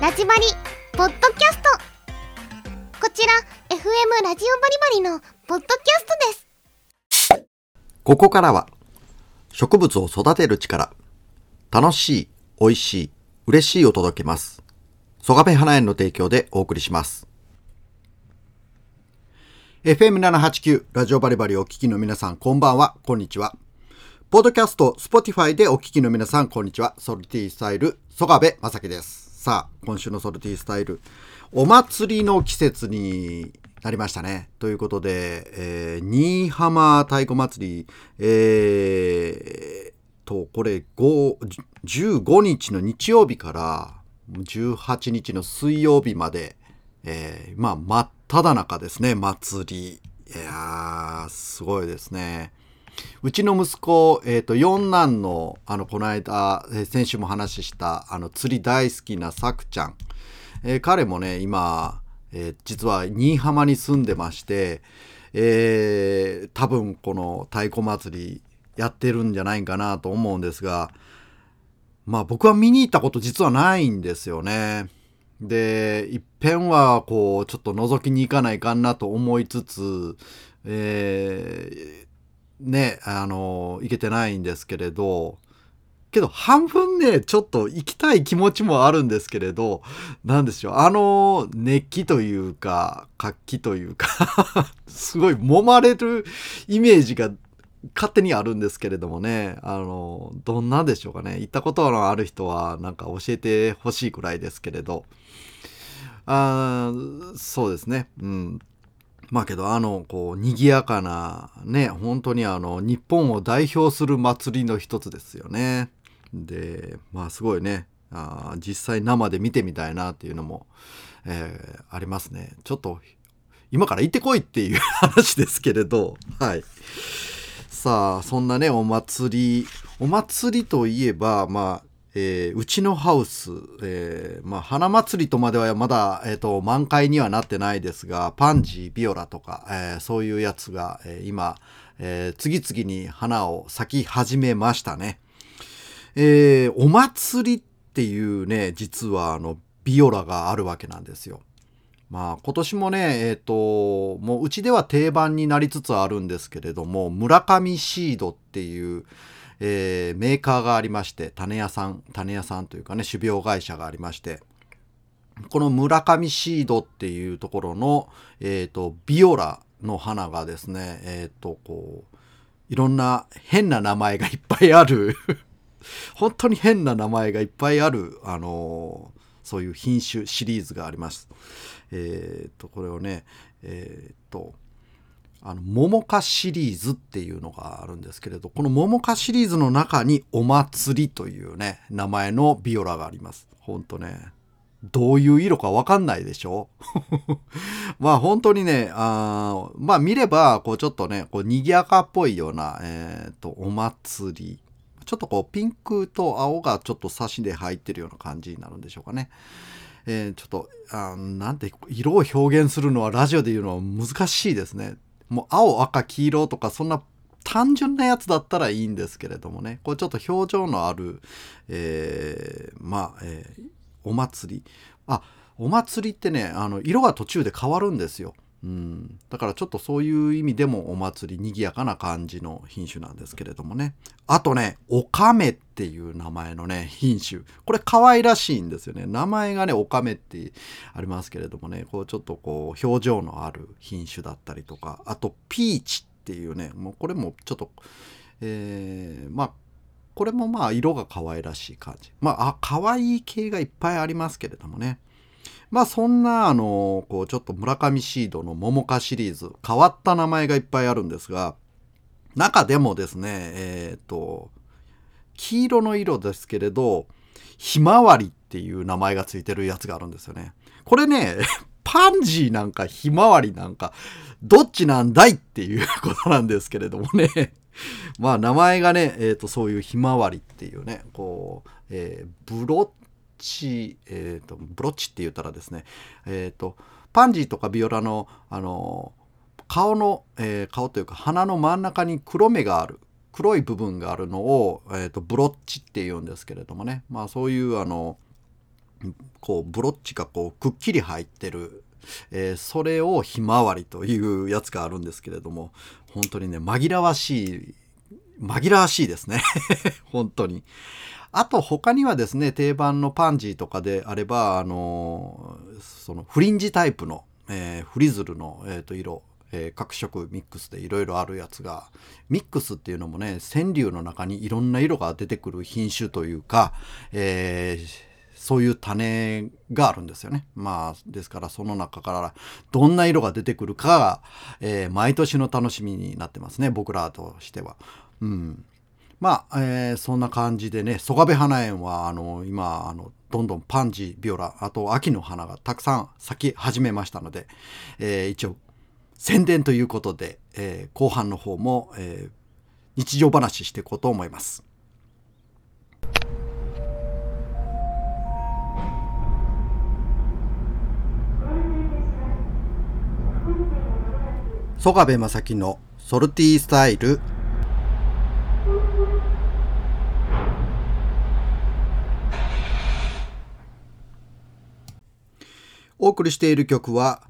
ラジバリポッドキャストこちら FM ラジオバリバリのポッドキャストですここからは植物を育てる力楽しい、美味しい、嬉しいを届けます。ソガベ花園の提供でお送りします。FM789 ラジオバリバリお聞きの皆さんこんばんは、こんにちは。ポッドキャスト、 Spotify でお聞きの皆さんこんにちは。 Salty Style、ソガベまさきです。さあ、今週の Salty Style、お祭りの季節になりましたね。ということで、えー、新居浜太鼓祭り、えー、と、これ、15日の日曜日から18日の水曜日まで、えー、まあ、真っ只中ですね、祭り。いやー、すごいですね。うちの息子、えっ、と、四男の、あの、この間、えー先週も話した、あの、釣り大好きなさくちゃん。えー彼もね、今、えー実は新居浜に住んでまして、えー多分この太鼓祭りやってるんじゃないかなと思うんですが、まあ僕は見に行ったこと実はないんですよね。で、いっぺんはこう、ちょっと覗きに行かないかんなと思いつつ、えーね、あの、行けてないんですけれど、けど半分ね、ちょっと行きたい気持ちもあるんですけれど、なんでしょう、あの熱気というか、活気というか、すごい揉まれるイメージが勝手にあるんですけれどもね、あの、どんなんでしょうかね。行ったことのある人はなんか教えてほしいくらいですけれど、あそうですね。うん。まあけどあのこう賑やかなね本当にあの日本を代表する祭りの一つですよね。でまあすごいねあ実際生で見てみたいなっていうのも、えーありますね。ちょっと今から行ってこいっていう 話ですけれどはい。さあそんなねお祭りお祭りといえばまあえーうちのハウス、えーまあ、花祭りとまではまだ、えー、と満開にはなってないですがパンジービオラとか、えーそういうやつが、え今、え次々に花を咲き始めましたね。えお祭りっていうね実はあのビオラがあるわけなんですよ。まあ今年もねえっ、ともううちでは定番になりつつあるんですけれども村上シードっていう、えーメーカーがありまして種屋さん種屋さんというかね種苗会社がありましてこの村上シードっていうところの、えー、とビオラの花がですねえっ、とこういろんな変な名前がいっぱいある 本当に変な名前がいっぱいある、あのーそういう品種シリーズがあります。えっ、とこれをねえっ、とあの桃花シリーズっていうのがあるんですけれどこの桃花シリーズの中にお祭りというね名前のビオラがあります。ほんとねどういう色かわかんないでしょ？まあ本当にねあまあ見ればこうちょっとねこう賑やかっぽいような、えー、とお祭りちょっとこうピンクと青がちょっと差しで入ってるような感じになるんでしょうかね。えーちょっとあなんて色を表現するのはラジオで言うのは難しいですね。もう青赤黄色とかそんな単純なやつだったらいいんですけれどもねこうちょっと表情のある、えーまあ、えーお祭りあお祭りってねあの色が途中で変わるんですよ。うん、だからちょっとそういう意味でもお祭り賑やかな感じの品種なんですけれどもね。あとねおかめっていう名前のね品種。これ可愛らしいんですよね。名前がねおかめってありますけれどもね。こうちょっとこう表情のある品種だったりとか。あとピーチっていうねもうこれもちょっとえーまあこれもまあ色が可愛らしい感じ。まああ可愛い系がいっぱいありますけれどもね。まあそんなあのこうちょっと村上シードの桃花シリーズ変わった名前がいっぱいあるんですが中でもですねえっ、と黄色の色ですけれどひまわりっていう名前がついてるやつがあるんですよね。これね パンジーなんかひまわりなんかどっちなんだいっていうことなんですけれどもね まあ名前がね、えー、とそういうひまわりっていうねこう、えーブロッチ、えー、とブロッチって言ったらですねえっ、とパンジーとかビオラのあの顔の、えー顔というか鼻の真ん中に黒目がある黒い部分があるのを、えー、とブロッチって言うんですけれどもね。まあそういうあのこうブロッチがこうくっきり入ってる、えー、それをひまわりというやつがあるんですけれども本当にね紛らわしい紛らわしいですね 本当に。あと他にはですね定番のパンジーとかであればあのそのフリンジタイプの、えー、フリズルの、えー、と色えー、各色ミックスでいろいろあるやつがミックスっていうのもね川柳の中にいろんな色が出てくる品種というか、え、そういう種があるんですよね。まあですからその中からどんな色が出てくるかが、え、毎年の楽しみになってますね僕らとしては。うんまあ、えー、そんな感じでね、曽我部花園は、あの、今、あの、どんどんパンジー、ビオラ、あと秋の花がたくさん咲き始めましたので、えー、一応、宣伝ということで、えー、後半の方も、え日常話していこうと思います。曽我部正樹のソルティースタイルお送りしている曲は、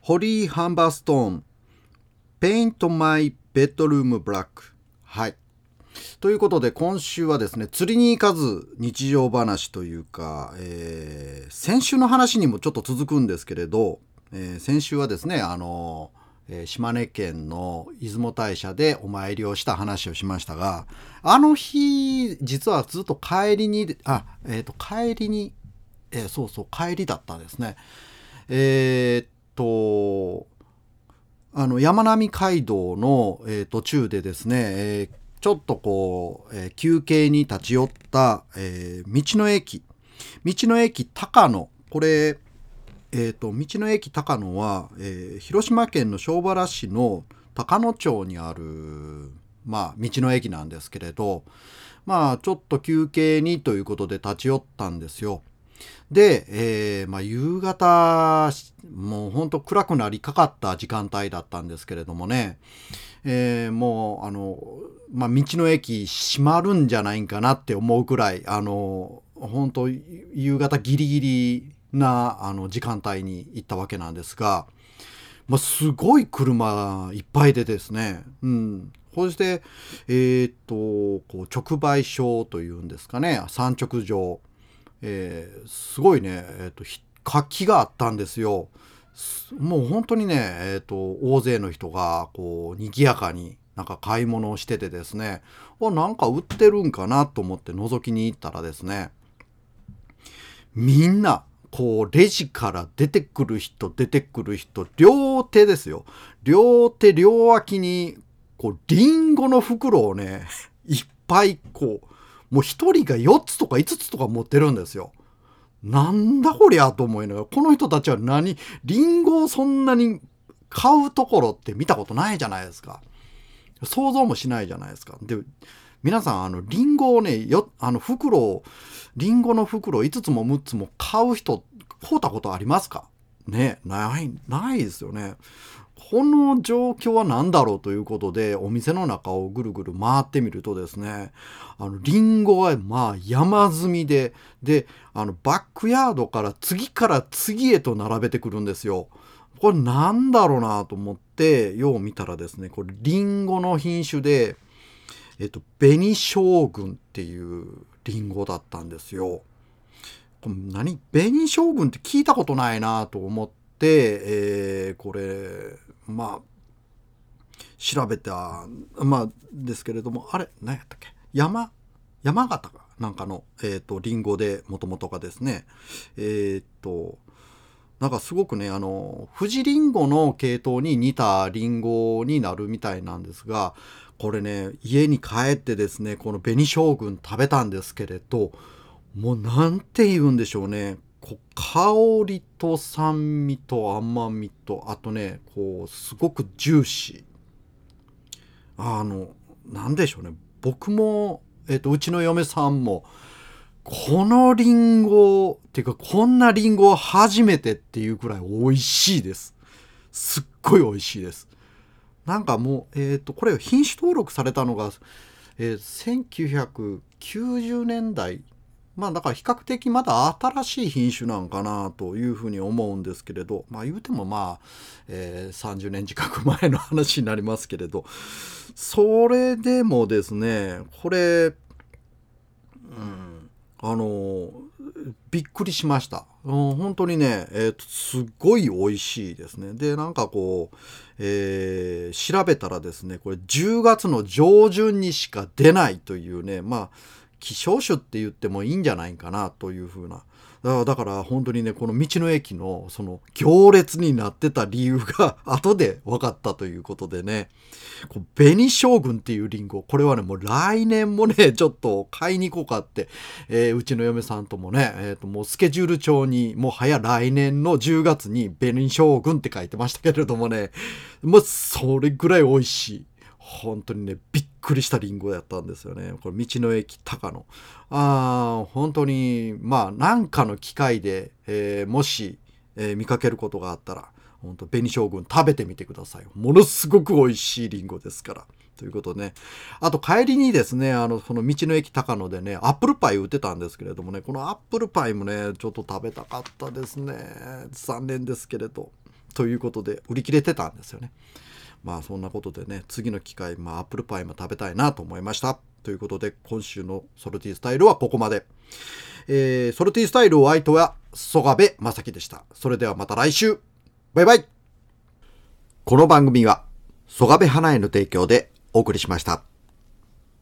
ホリー・ハンバーストーン、Paint My Bedroom Black。はい。ということで、今週はですね、釣りに行かず日常話というか、えー、先週の話にもちょっと続くんですけれど、えー、先週はですね、あのー、島根県の出雲大社でお参りをした話をしましたが、あの日、実はずっと帰りに、あ、えっ、と、帰りにえ、そうそう帰りだったんですね。えー、っとあの山並街道の、えー、途中でですね、えちょっとこう、え休憩に立ち寄った、え道の駅道の駅高野これえーと、道の駅高野は、えー、広島県の庄原市の高野町にある、まあ、道の駅なんですけれどまあちょっと休憩にということで立ち寄ったんですよ。で、えー、まあ、夕方、もうほんと暗くなりかかった時間帯だったんですけれどもね、えー、もう、あの、まあ、道の駅閉まるんじゃないんかなって思うくらい、あの、本当夕方ギリギリなあの時間帯に行ったわけなんですが、まあ、すごい車いっぱいでですね、うん。そして、えー、っと、こう直売所というんですかね、産直場。えー、すごいね、えーと、活気があったんですよ。もう本当にね、えーと、大勢の人がこう賑やかになんか買い物をしててですねあなんか売ってるんかなと思って覗きに行ったらですねみんなこうレジから出てくる人出てくる人両手ですよ両手両脇にこうリンゴの袋をねいっぱいこうもう1人が4つとか5つとか持ってるんですよ。なんだこりゃと思いながら、この人たちは何、リンゴをそんなに買うところって見たことないじゃないですか。想像もしないじゃないですか。で、皆さん、あの、リンゴをね、よ、あの、袋を、リンゴの袋を5つも6つも買う人、買うたことありますか？ね、ない、ないですよね。この状況は何だろうということでお店の中をぐるぐる回ってみるとですねあのリンゴがまあ山積みでであのバックヤードから次から次へと並べてくるんですよ。これなんだろうなと思ってよう見たらですねこれリンゴの品種でえっと紅将軍っていうリンゴだったんですよ。何？紅将軍って聞いたことないなと思って、えー、これまあ調べたまあですけれどもあれ何やったっけ？山山形か？なんかの、えーと、リンゴでもともとがですね。えっ、ー、となんかすごくねあの富士りんごの系統に似たりんごになるみたいなんですがこれね家に帰ってですねこの紅将軍食べたんですけれどもうなんて言うんでしょうね。こう香りと酸味と甘みとあとねこうすごくジューシー。あの何でしょうね。僕も、えーと、うちの嫁さんもこのりんごっていうかこんなりんご初めてっていうくらい美味しいです。すっごい美味しいです。なんかもうえっ、ー、とこれ品種登録されたのが、えー、1990年代まあだから比較的まだ新しい品種なんかなというふうに思うんですけれど、まあ言うてもまあ、えー、30年近く前の話になりますけれど、それでもですね、これ、うん、あの、びっくりしました。うん、本当にね、えー、すっごい美味しいですね。で、なんかこう、えー、調べたらですね、これ10月の上旬にしか出ないというね、まあ、希少種って言ってもいいんじゃないかなというふうな。だから本当にねこの道の駅のその行列になってた理由が 後で分かったということでね。紅将軍っていうリンゴ。これはねもう来年もね ちょっと買いに行こうかって、えー、うちの嫁さんともね、えー、ともうスケジュール帳にもはや来年の10月に紅将軍って書いてましたけれどもね。もうそれぐらい美味しい。本当にねびっくりしたリンゴやったんですよねこれ道の駅高野あ本当にまあ何かの機会で、えー、もし、えー、見かけることがあったら本当紅将軍食べてみてくださいものすごく美味しいリンゴですからということね。あと帰りにですね、あの、この道の駅高野でね、アップルパイ売ってたんですけれどもね、このアップルパイもね、ちょっと食べたかったですね。残念ですけれど。ということで、売り切れてたんですよね。まあそんなことでね次の機会まあアップルパイも食べたいなと思いました。ということで今週のソルティースタイルはここまで、えー、ソルティースタイルお相手は曽我部正樹でした。それではまた来週。バイバイ。この番組は曽我部花江の提供でお送りしました。